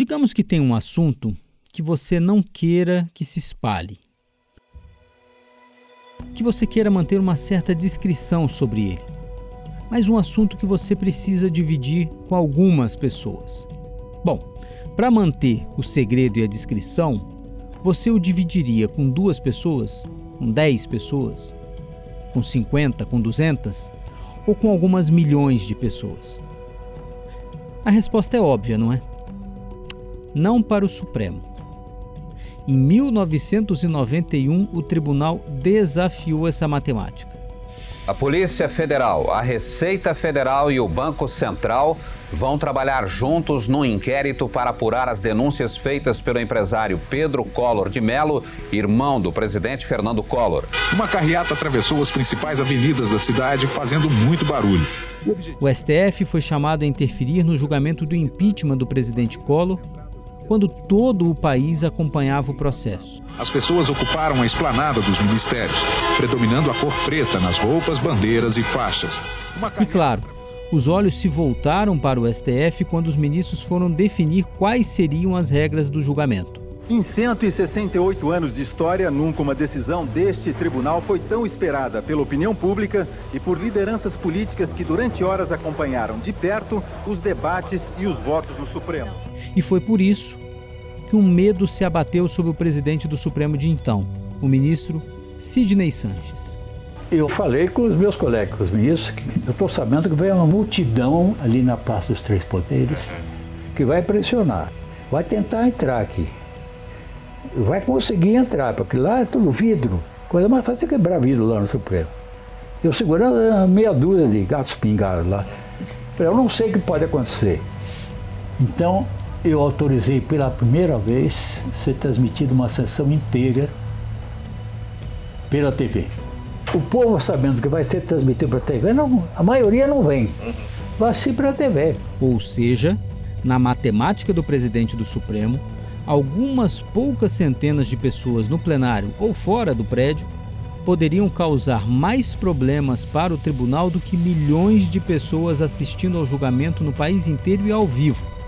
Digamos que tem um assunto que você não queira que se espalhe. Que você queira manter uma certa discrição sobre ele. Mas um assunto que você precisa dividir com algumas pessoas. Bom, para manter o segredo e a discrição, você o dividiria com duas pessoas, com dez pessoas, com 50, com 200 ou com algumas milhões de pessoas? A resposta é óbvia, não é? Não para o Supremo. Em 1991, o tribunal desafiou essa matemática. A Polícia Federal, a Receita Federal e o Banco Central vão trabalhar juntos no inquérito para apurar as denúncias feitas pelo empresário Pedro Collor de Mello, irmão do presidente Fernando Collor. Uma carreata atravessou as principais avenidas da cidade, fazendo muito barulho. O STF foi chamado a interferir no julgamento do impeachment do presidente Collor quando todo o país acompanhava o processo. As pessoas ocuparam a esplanada dos ministérios, predominando a cor preta nas roupas, bandeiras e faixas. E claro, os olhos se voltaram para o STF quando os ministros foram definir quais seriam as regras do julgamento. Em 168 anos de história, nunca uma decisão deste tribunal foi tão esperada pela opinião pública e por lideranças políticas que durante horas acompanharam de perto os debates e os votos no Supremo. E foi por isso que um medo se abateu sobre o presidente do Supremo de então, o ministro Sidney Sanches. Eu falei com os meus colegas, os ministros, que eu estou sabendo que vai uma multidão ali na Praça dos Três Poderes que vai pressionar, vai tentar entrar aqui. Vai conseguir entrar, porque lá é tudo vidro. Coisa mais fácil é quebrar vidro lá no Supremo. Eu segurando meia dúzia de gatos pingados lá. Eu não sei o que pode acontecer. Então, eu autorizei pela primeira vez ser transmitida uma sessão inteira pela TV. O povo sabendo que vai ser transmitido pela TV, não, a maioria não vem. Vai ser pela TV. Ou seja, na matemática do presidente do Supremo, algumas poucas centenas de pessoas no plenário ou fora do prédio poderiam causar mais problemas para o tribunal do que milhões de pessoas assistindo ao julgamento no país inteiro e ao vivo.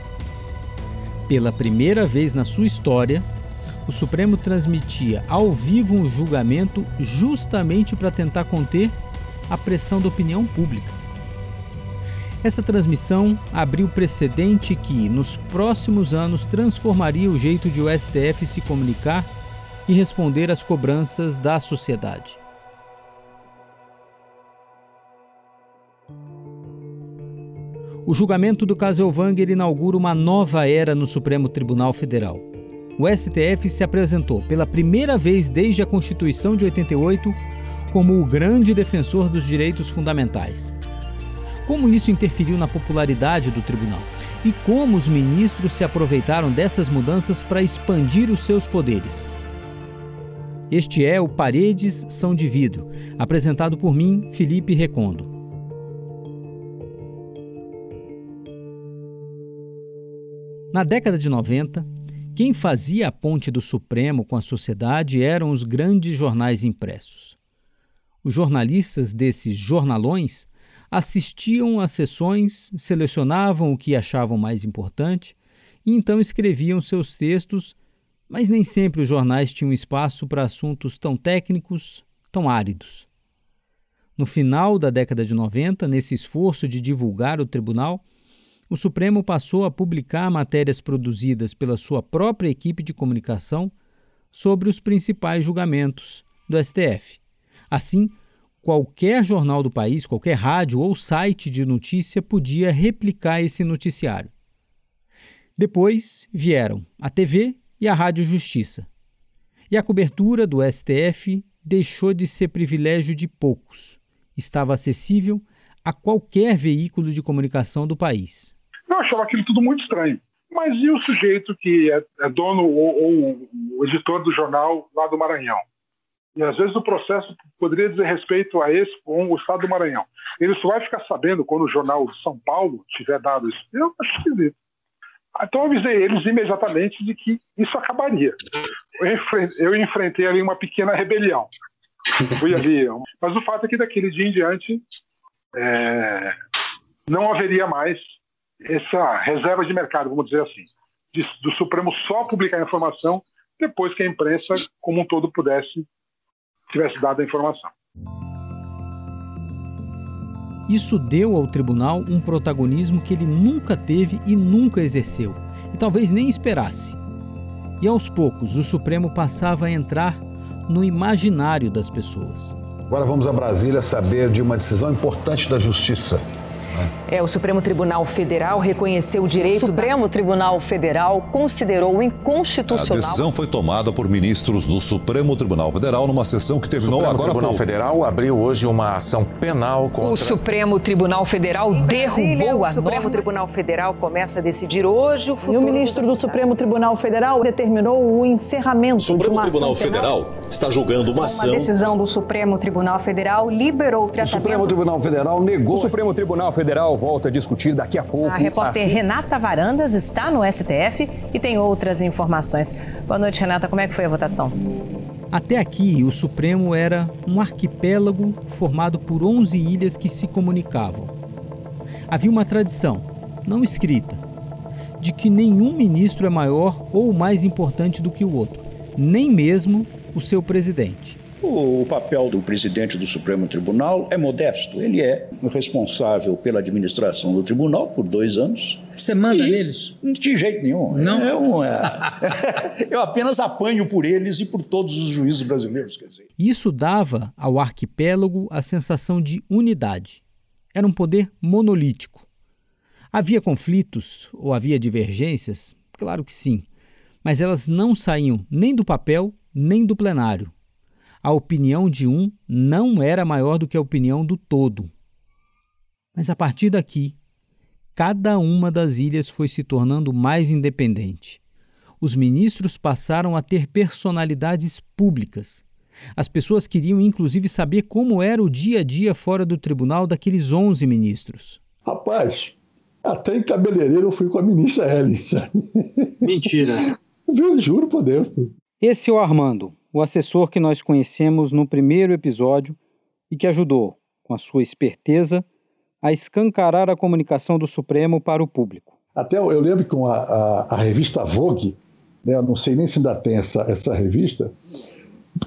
Pela primeira vez na sua história, o Supremo transmitia ao vivo um julgamento justamente para tentar conter a pressão da opinião pública. Essa transmissão abriu precedente que, nos próximos anos, transformaria o jeito de o STF se comunicar e responder às cobranças da sociedade. O julgamento do caso Elvanger inaugura uma nova era no Supremo Tribunal Federal. O STF se apresentou pela primeira vez desde a Constituição de 88 como o grande defensor dos direitos fundamentais. Como isso interferiu na popularidade do tribunal? E como os ministros se aproveitaram dessas mudanças para expandir os seus poderes? Este é o Paredes São de Vidro, apresentado por mim, Felipe Recondo. Na década de 90, quem fazia a ponte do Supremo com a sociedade eram os grandes jornais impressos. Os jornalistas desses jornalões assistiam às sessões, selecionavam o que achavam mais importante e então escreviam seus textos, mas nem sempre os jornais tinham espaço para assuntos tão técnicos, tão áridos. No final da década de 90, nesse esforço de divulgar o tribunal, o Supremo passou a publicar matérias produzidas pela sua própria equipe de comunicação sobre os principais julgamentos do STF. Assim, qualquer jornal do país, qualquer rádio ou site de notícia podia replicar esse noticiário. Depois vieram a TV e a Rádio Justiça. E a cobertura do STF deixou de ser privilégio de poucos. Estava acessível a qualquer veículo de comunicação do país. Eu achava aquilo tudo muito estranho. Mas e o sujeito que é, é dono ou, ou, editor do jornal lá do Maranhão? E às vezes o processo poderia dizer respeito a esse com o Estado do Maranhão. Ele só vai ficar sabendo quando o jornal de São Paulo tiver dado isso. Eu acho esquisito. Então eu avisei eles imediatamente de que isso acabaria. Eu enfrentei ali uma pequena rebelião. Fui ali. Mas o fato é que daquele dia em diante é, não haveria mais essa reserva de mercado, vamos dizer assim. de, do Supremo só publicar a informação depois que a imprensa, como um todo, pudesse, tivesse dado a informação. Isso deu ao tribunal um protagonismo que ele nunca teve e nunca exerceu, e talvez nem esperasse. E aos poucos, o Supremo passava a entrar no imaginário das pessoas. Agora vamos a Brasília saber de uma decisão importante da Justiça. É, o Supremo Tribunal Federal reconheceu o direito. O Supremo da... Tribunal Federal considerou inconstitucional. A decisão foi tomada por ministros do Supremo Tribunal Federal numa sessão que terminou agora. O Tribunal pouco. Federal abriu hoje uma ação penal contra. O Supremo Tribunal Federal derrubou a O Supremo norma. Tribunal Federal começa a decidir hoje o futuro. E o ministro do Supremo Tribunal Federal determinou o encerramento o Supremo de uma Tribunal ação Federal penal. Está julgando uma ação. Uma decisão do Supremo Tribunal Federal liberou o tratamento. O Supremo Tribunal Federal negou. O Supremo Tribunal Federal volta a discutir daqui a pouco. A repórter Renata Varandas está no STF e tem outras informações. Boa noite, Renata. Como é que foi a votação? Até aqui, o Supremo era um arquipélago formado por 11 ilhas que se comunicavam. Havia uma tradição, não escrita, de que nenhum ministro é maior ou mais importante do que o outro, nem mesmo o seu presidente. O papel do presidente do Supremo Tribunal é modesto. Ele é responsável pela administração do tribunal por dois anos. Você manda neles? De jeito nenhum. Não? É um, é... Eu apenas apanho por eles e por todos os juízes brasileiros. Quer dizer. Isso dava ao arquipélago a sensação de unidade. Era um poder monolítico. Havia conflitos ou havia divergências? Claro que sim. Mas elas não saíam nem do papel nem do plenário a opinião de um não era maior do que a opinião do todo. Mas a partir daqui, cada uma das ilhas foi se tornando mais independente. Os ministros passaram a ter personalidades públicas. As pessoas queriam inclusive saber como era o dia a dia fora do tribunal daqueles 11 ministros. Rapaz, até em cabeleireiro eu fui com a ministra. Sabe? Mentira. Eu juro por Deus. Esse é o Armando, o assessor que nós conhecemos no primeiro episódio e que ajudou, com a sua esperteza, a escancarar a comunicação do Supremo para o público. Até eu lembro que a, a, a revista Vogue, né, eu não sei nem se ainda tem essa, essa revista,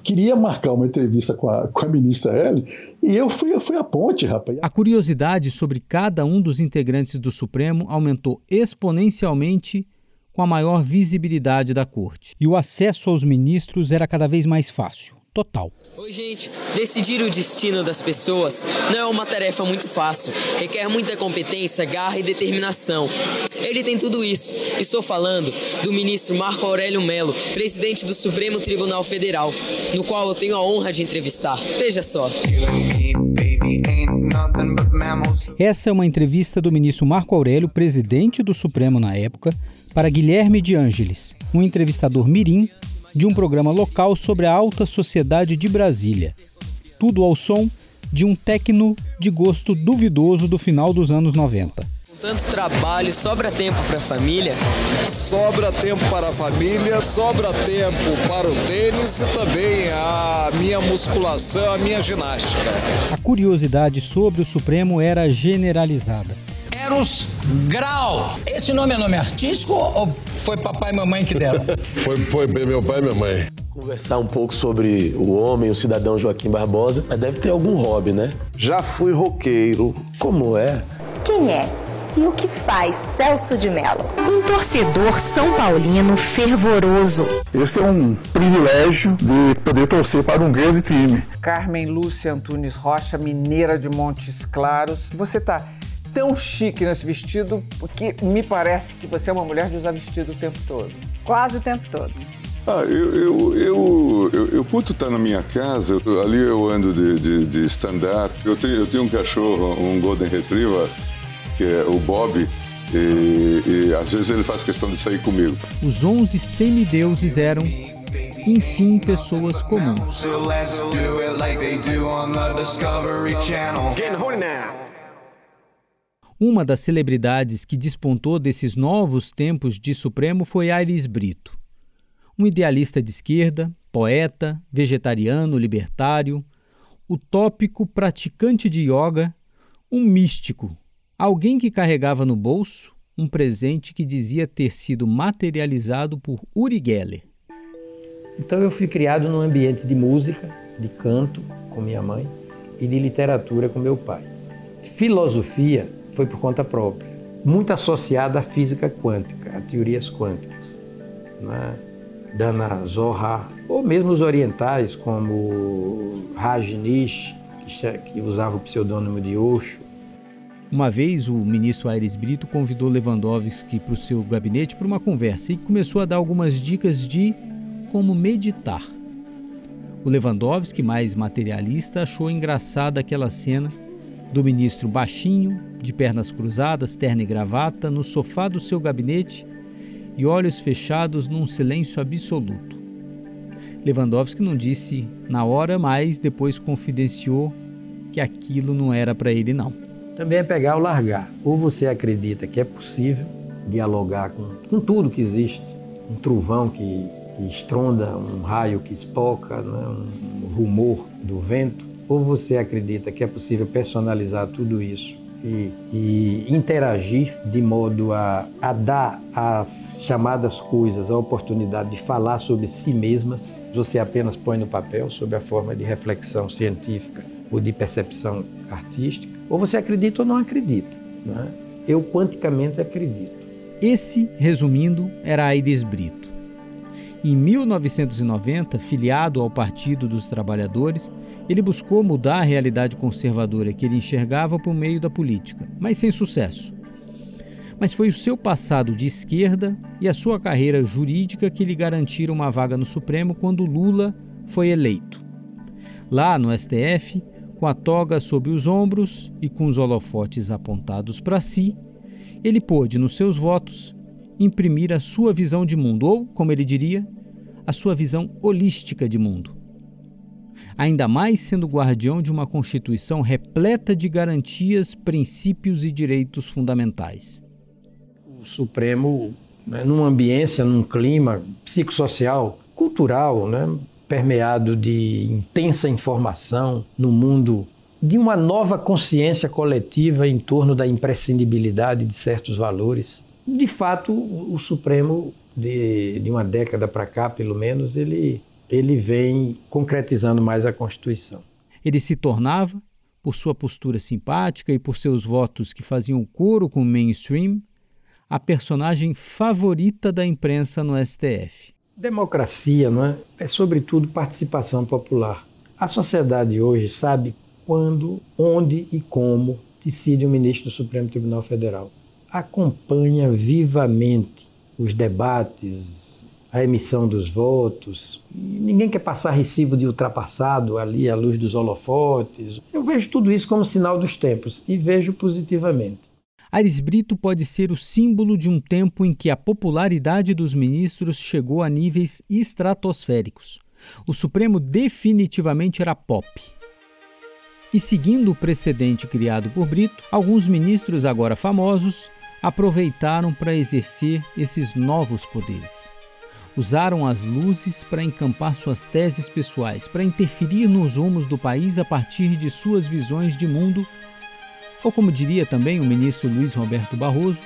queria marcar uma entrevista com a, com a ministra Ellen e eu fui, eu fui a ponte, rapaz. A curiosidade sobre cada um dos integrantes do Supremo aumentou exponencialmente com a maior visibilidade da corte. E o acesso aos ministros era cada vez mais fácil. Total. Oi, gente. Decidir o destino das pessoas não é uma tarefa muito fácil. Requer muita competência, garra e determinação. Ele tem tudo isso. Estou falando do ministro Marco Aurélio Melo, presidente do Supremo Tribunal Federal, no qual eu tenho a honra de entrevistar. Veja só. Essa é uma entrevista do ministro Marco Aurélio, presidente do Supremo na época, para Guilherme de Ângeles, um entrevistador mirim de um programa local sobre a alta sociedade de Brasília. Tudo ao som de um tecno de gosto duvidoso do final dos anos 90. Tanto trabalho, sobra tempo para a família? Sobra tempo para a família, sobra tempo para o tênis e também a minha musculação, a minha ginástica. A curiosidade sobre o Supremo era generalizada. Eros Grau. Esse nome é nome artístico ou foi papai e mamãe que deram? foi, foi meu pai e minha mãe. Conversar um pouco sobre o homem, o cidadão Joaquim Barbosa, mas deve ter algum hobby, né? Já fui roqueiro. Como é? Quem é? E o que faz Celso de Mello? Um torcedor são paulino fervoroso. Esse é um privilégio de poder torcer para um grande time. Carmen Lúcia Antunes Rocha, mineira de Montes Claros. Você tá tão chique nesse vestido porque me parece que você é uma mulher de usar vestido o tempo todo. Quase o tempo todo. Ah, eu, eu, eu, eu, eu curto estar na minha casa, eu, ali eu ando de, de, de stand-up. Eu tenho, eu tenho um cachorro, um Golden Retriever, que é o Bob, e, e às vezes ele faz questão de sair comigo. Os onze semideuses eram, enfim, pessoas comuns. Uma das celebridades que despontou desses novos tempos de Supremo foi Aires Brito. Um idealista de esquerda, poeta, vegetariano, libertário, utópico praticante de yoga, um místico, alguém que carregava no bolso, um presente que dizia ter sido materializado por Uri Geller. Então eu fui criado num ambiente de música, de canto com minha mãe e de literatura com meu pai. Filosofia foi por conta própria, muito associada à física quântica, a teorias quânticas. Né? Dana Zohar, ou mesmo os orientais como Rajneesh, que usava o pseudônimo de Osho. Uma vez o ministro Aires Brito convidou Lewandowski para o seu gabinete para uma conversa e começou a dar algumas dicas de como meditar. O Lewandowski, mais materialista, achou engraçada aquela cena do ministro baixinho, de pernas cruzadas, terno e gravata, no sofá do seu gabinete e olhos fechados num silêncio absoluto. Lewandowski não disse na hora, mas depois confidenciou que aquilo não era para ele não. Também é pegar ou largar. Ou você acredita que é possível dialogar com, com tudo que existe, um trovão que, que estronda, um raio que espoca, né? um rumor do vento, ou você acredita que é possível personalizar tudo isso e, e interagir de modo a, a dar às chamadas coisas a oportunidade de falar sobre si mesmas, você apenas põe no papel sob a forma de reflexão científica ou de percepção artística, ou você acredita ou não acredita. Né? Eu quanticamente acredito. Esse, resumindo, era Aires Brito. Em 1990, filiado ao Partido dos Trabalhadores, ele buscou mudar a realidade conservadora que ele enxergava por meio da política, mas sem sucesso. Mas foi o seu passado de esquerda e a sua carreira jurídica que lhe garantiram uma vaga no Supremo quando Lula foi eleito. Lá no STF, com a toga sob os ombros e com os holofotes apontados para si, ele pôde, nos seus votos, imprimir a sua visão de mundo, ou, como ele diria, a sua visão holística de mundo ainda mais sendo guardião de uma Constituição repleta de garantias, princípios e direitos fundamentais. O Supremo, né, numa ambiência, num clima psicossocial, cultural, né, permeado de intensa informação, no mundo de uma nova consciência coletiva em torno da imprescindibilidade de certos valores. De fato, o Supremo, de, de uma década para cá, pelo menos, ele ele vem concretizando mais a Constituição. Ele se tornava, por sua postura simpática e por seus votos que faziam coro com o mainstream, a personagem favorita da imprensa no STF. Democracia não é? é, sobretudo, participação popular. A sociedade hoje sabe quando, onde e como decide o ministro do Supremo Tribunal Federal. Acompanha vivamente os debates, a emissão dos votos. Ninguém quer passar recibo de ultrapassado ali à luz dos holofotes. Eu vejo tudo isso como sinal dos tempos e vejo positivamente. Aires Brito pode ser o símbolo de um tempo em que a popularidade dos ministros chegou a níveis estratosféricos. O Supremo definitivamente era pop. E seguindo o precedente criado por Brito, alguns ministros agora famosos aproveitaram para exercer esses novos poderes usaram as luzes para encampar suas teses pessoais, para interferir nos rumos do país a partir de suas visões de mundo, ou como diria também o ministro Luiz Roberto Barroso,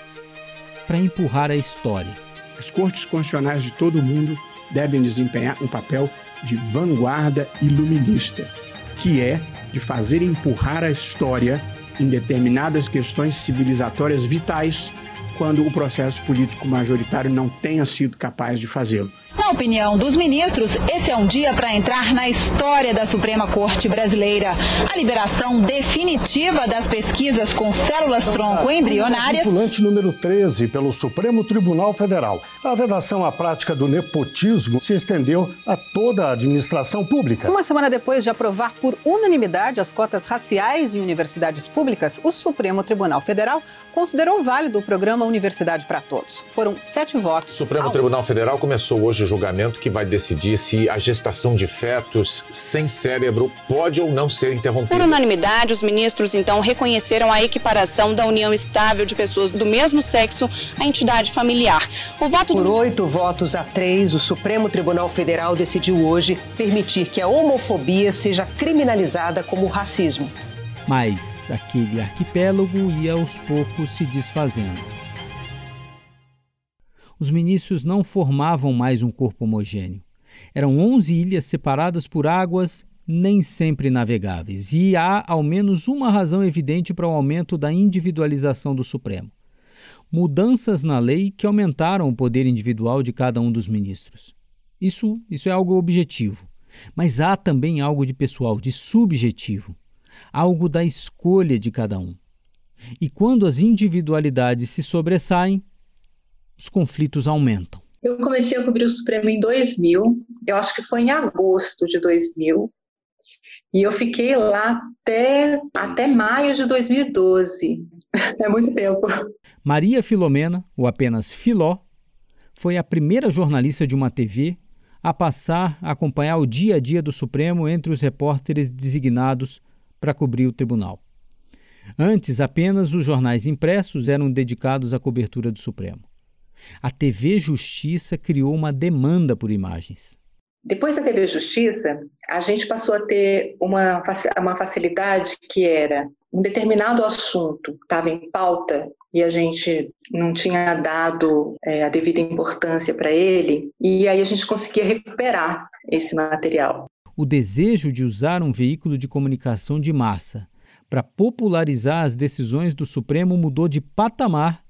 para empurrar a história. As cortes constitucionais de todo o mundo devem desempenhar um papel de vanguarda iluminista, que é de fazer empurrar a história em determinadas questões civilizatórias vitais quando o processo político majoritário não tenha sido capaz de fazê-lo. Na opinião dos ministros, esse é um dia para entrar na história da Suprema Corte Brasileira. A liberação definitiva das pesquisas com células-tronco embrionárias. Vinculante número 13 pelo Supremo Tribunal Federal. A vedação à prática do nepotismo se estendeu a toda a administração pública. Uma semana depois de aprovar por unanimidade as cotas raciais em universidades públicas, o Supremo Tribunal Federal considerou válido o programa Universidade para Todos. Foram sete votos. O Supremo Tribunal Federal começou hoje o julgamento que vai decidir se a gestação de fetos sem cérebro pode ou não ser interrompida. Por unanimidade, os ministros então reconheceram a equiparação da união estável de pessoas do mesmo sexo à entidade familiar. O voto Por oito votos a três, o Supremo Tribunal Federal decidiu hoje permitir que a homofobia seja criminalizada como racismo. Mas aquele arquipélago ia aos poucos se desfazendo. Os ministros não formavam mais um corpo homogêneo. Eram 11 ilhas separadas por águas nem sempre navegáveis, e há ao menos uma razão evidente para o aumento da individualização do Supremo. Mudanças na lei que aumentaram o poder individual de cada um dos ministros. Isso, isso é algo objetivo. Mas há também algo de pessoal, de subjetivo, algo da escolha de cada um. E quando as individualidades se sobressaem, os conflitos aumentam. Eu comecei a cobrir o Supremo em 2000, eu acho que foi em agosto de 2000, e eu fiquei lá até, até maio de 2012. É muito tempo. Maria Filomena, ou apenas Filó, foi a primeira jornalista de uma TV a passar a acompanhar o dia a dia do Supremo entre os repórteres designados para cobrir o tribunal. Antes, apenas os jornais impressos eram dedicados à cobertura do Supremo. A TV Justiça criou uma demanda por imagens. Depois da TV Justiça, a gente passou a ter uma, uma facilidade que era um determinado assunto estava em pauta e a gente não tinha dado é, a devida importância para ele, e aí a gente conseguia recuperar esse material. O desejo de usar um veículo de comunicação de massa para popularizar as decisões do Supremo mudou de patamar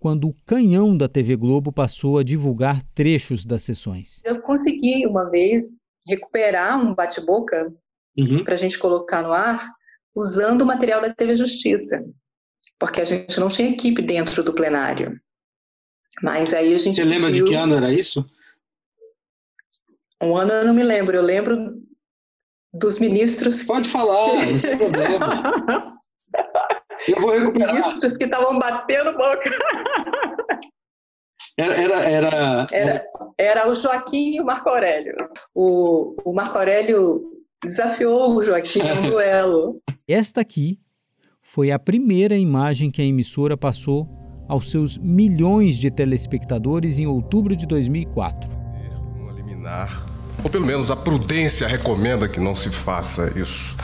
quando o canhão da TV Globo passou a divulgar trechos das sessões. Eu consegui uma vez recuperar um bate-boca uhum. para a gente colocar no ar usando o material da TV Justiça, porque a gente não tinha equipe dentro do plenário. Mas aí a gente. Você lembra de que ano era isso? Um ano eu não me lembro, eu lembro dos ministros. Pode falar, não tem problema. Eu vou recuperar. Os ministros que estavam batendo boca. Era, era, era, era, era o Joaquim e o Marco Aurélio. O, o Marco Aurélio desafiou o Joaquim a um duelo. Esta aqui foi a primeira imagem que a emissora passou aos seus milhões de telespectadores em outubro de 2004. Um liminar, ou pelo menos a prudência recomenda que não se faça isso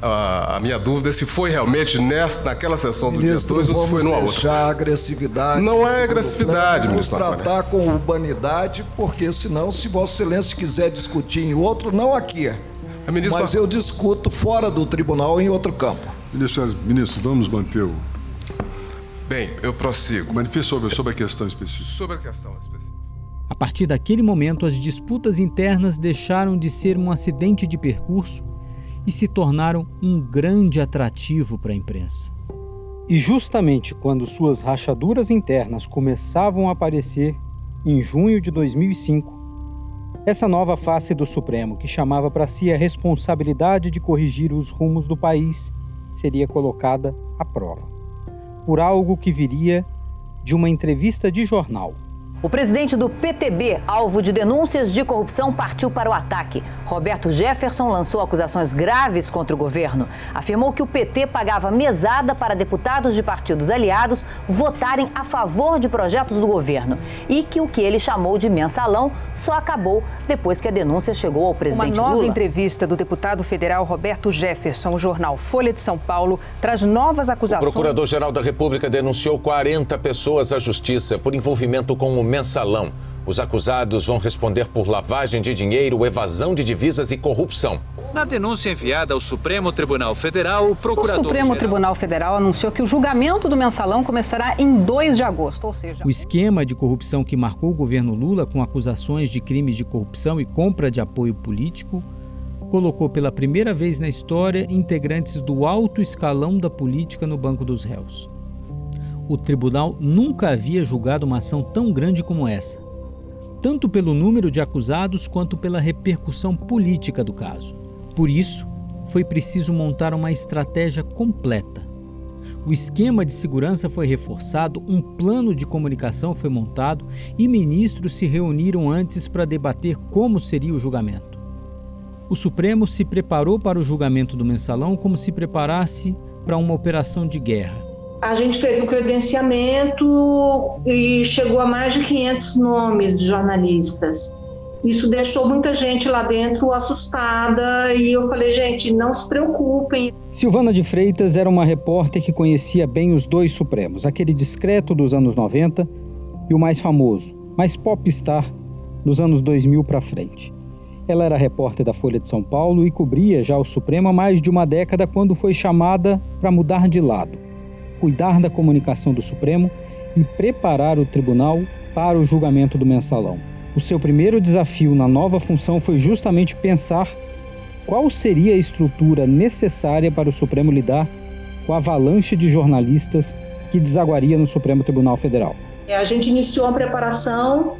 a, a, minha dúvida é se foi realmente nessa, naquela sessão do ministro, dia 2 ou se foi numa outra. agressividade. Não é agressividade, Vamos ministro. Vamos tratar com urbanidade, porque senão, se Vossa Excelência quiser discutir em outro, não aqui. Ministro... Mas eu discuto fora do tribunal em outro campo. Ministro, ministro vamos manter o. Bem, eu prossigo. Manifeste sobre, sobre a questão específica. Sobre a questão específica. A partir daquele momento, as disputas internas deixaram de ser um acidente de percurso e se tornaram um grande atrativo para a imprensa. E justamente quando suas rachaduras internas começavam a aparecer, em junho de 2005, essa nova face do Supremo, que chamava para si a responsabilidade de corrigir os rumos do país, seria colocada à prova. Por algo que viria de uma entrevista de jornal o presidente do PTB, alvo de denúncias de corrupção, partiu para o ataque. Roberto Jefferson lançou acusações graves contra o governo. Afirmou que o PT pagava mesada para deputados de partidos aliados votarem a favor de projetos do governo e que o que ele chamou de mensalão só acabou depois que a denúncia chegou ao presidente Uma nova Lula. entrevista do deputado federal Roberto Jefferson, o jornal Folha de São Paulo, traz novas acusações. O procurador-geral da República denunciou 40 pessoas à justiça por envolvimento com o mensalão. Os acusados vão responder por lavagem de dinheiro, evasão de divisas e corrupção. Na denúncia enviada ao Supremo Tribunal Federal, o procurador. O Supremo Tribunal Federal anunciou que o julgamento do mensalão começará em 2 de agosto, ou seja. O esquema de corrupção que marcou o governo Lula com acusações de crimes de corrupção e compra de apoio político colocou pela primeira vez na história integrantes do alto escalão da política no banco dos réus o tribunal nunca havia julgado uma ação tão grande como essa, tanto pelo número de acusados quanto pela repercussão política do caso. Por isso, foi preciso montar uma estratégia completa. O esquema de segurança foi reforçado, um plano de comunicação foi montado e ministros se reuniram antes para debater como seria o julgamento. O Supremo se preparou para o julgamento do mensalão como se preparasse para uma operação de guerra a gente fez o credenciamento e chegou a mais de 500 nomes de jornalistas. Isso deixou muita gente lá dentro assustada e eu falei, gente, não se preocupem. Silvana de Freitas era uma repórter que conhecia bem os dois Supremos, aquele discreto dos anos 90 e o mais famoso, mais popstar nos anos 2000 para frente. Ela era repórter da Folha de São Paulo e cobria já o Supremo há mais de uma década quando foi chamada para mudar de lado, cuidar da comunicação do Supremo e preparar o tribunal para o julgamento do mensalão. O seu primeiro desafio na nova função foi justamente pensar qual seria a estrutura necessária para o Supremo lidar com a avalanche de jornalistas que desaguaria no Supremo Tribunal Federal. É, a gente iniciou a preparação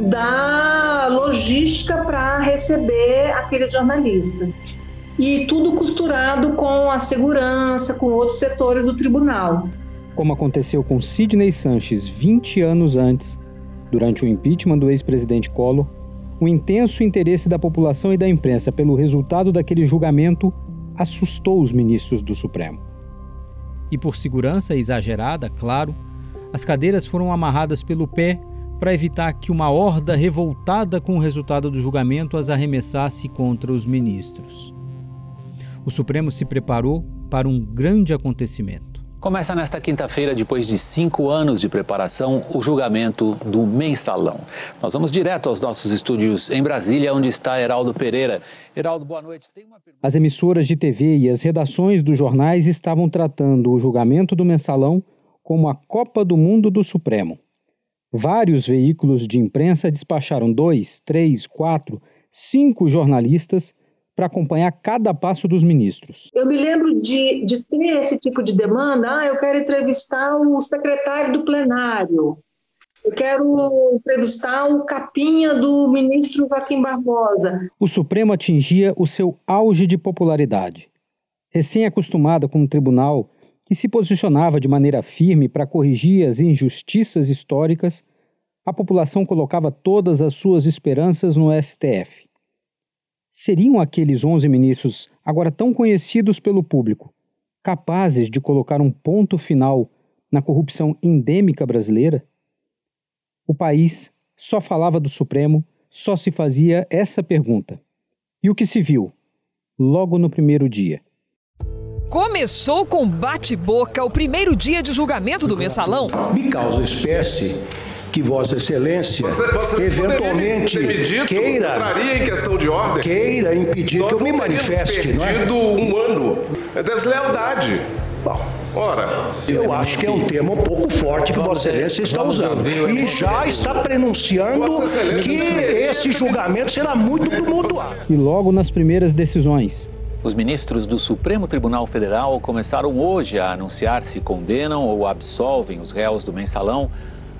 da logística para receber aqueles jornalistas. E tudo costurado com a segurança, com outros setores do tribunal. Como aconteceu com Sidney Sanches 20 anos antes, durante o impeachment do ex-presidente Collor, o intenso interesse da população e da imprensa pelo resultado daquele julgamento assustou os ministros do Supremo. E por segurança exagerada, claro, as cadeiras foram amarradas pelo pé para evitar que uma horda revoltada com o resultado do julgamento as arremessasse contra os ministros. O Supremo se preparou para um grande acontecimento. Começa nesta quinta-feira, depois de cinco anos de preparação, o julgamento do mensalão. Nós vamos direto aos nossos estúdios em Brasília, onde está Heraldo Pereira. Heraldo, boa noite. Uma... As emissoras de TV e as redações dos jornais estavam tratando o julgamento do mensalão como a Copa do Mundo do Supremo. Vários veículos de imprensa despacharam dois, três, quatro, cinco jornalistas para acompanhar cada passo dos ministros. Eu me lembro de, de ter esse tipo de demanda. Ah, eu quero entrevistar o secretário do plenário. Eu quero entrevistar o capinha do ministro Joaquim Barbosa. O Supremo atingia o seu auge de popularidade. Recém-acostumada com um tribunal que se posicionava de maneira firme para corrigir as injustiças históricas, a população colocava todas as suas esperanças no STF. Seriam aqueles 11 ministros, agora tão conhecidos pelo público, capazes de colocar um ponto final na corrupção endêmica brasileira? O país só falava do Supremo, só se fazia essa pergunta. E o que se viu? Logo no primeiro dia. Começou com bate-boca o primeiro dia de julgamento do mensalão. Me causa espécie que Vossa Excelência você, você eventualmente dito, queira entraria em questão de ordem queira impedir Nós que eu me manifeste. Não é? um ano. É deslealdade. Bom, Ora, eu acho que é um termo um pouco forte que Vossa Excelência está usando. E já está prenunciando que esse julgamento será muito tumultuado. E logo nas primeiras decisões, os ministros do Supremo Tribunal Federal começaram hoje a anunciar se condenam ou absolvem os réus do mensalão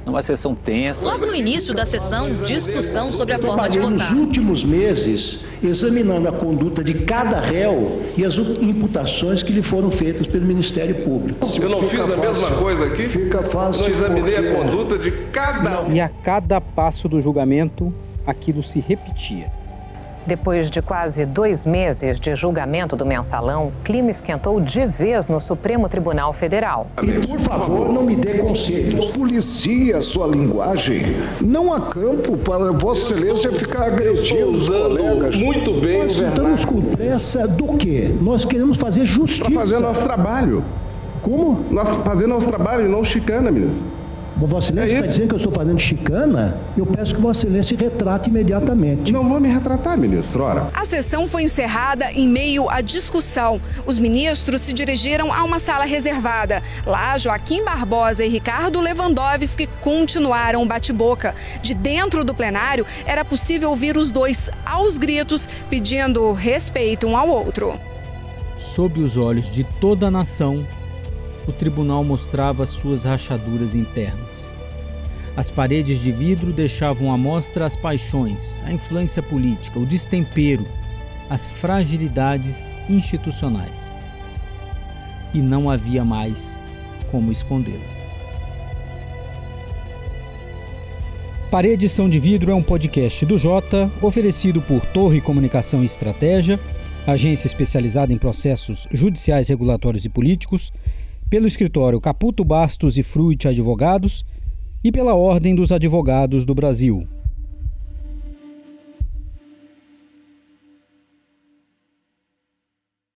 numa sessão tensa. Logo no início da sessão, discussão sobre a forma de votar. nos últimos meses examinando a conduta de cada réu e as imputações que lhe foram feitas pelo Ministério Público. Eu não fiz a fácil. mesma coisa aqui? Fica fácil. Eu examinei porque... a conduta de cada um. E a cada passo do julgamento, aquilo se repetia. Depois de quase dois meses de julgamento do mensalão, o clima esquentou de vez no Supremo Tribunal Federal. E por favor, não me dê conselhos. Policia sua linguagem. Não há campo para Vossa Excelência ficar agredindo os colegas. Muito bem, Nós estamos com pressa do quê? Nós queremos fazer justiça. Para fazer nosso trabalho. Como? Nós fazer nosso trabalho e não chicana, ministro. Vossa Excelência é está dizendo que eu estou fazendo chicana? Eu peço que Vossa Excelência retrate imediatamente. Não vou me retratar, ministro. Ora. A sessão foi encerrada em meio à discussão. Os ministros se dirigiram a uma sala reservada. Lá, Joaquim Barbosa e Ricardo Lewandowski continuaram o bate-boca. De dentro do plenário, era possível ouvir os dois aos gritos, pedindo respeito um ao outro. Sob os olhos de toda a nação, o tribunal mostrava suas rachaduras internas. As paredes de vidro deixavam à mostra as paixões, a influência política, o destempero, as fragilidades institucionais. E não havia mais como escondê-las. Paredes São de Vidro é um podcast do Jota, oferecido por Torre Comunicação e Estratégia, agência especializada em processos judiciais, regulatórios e políticos, pelo escritório Caputo Bastos e Fruit Advogados e pela Ordem dos Advogados do Brasil.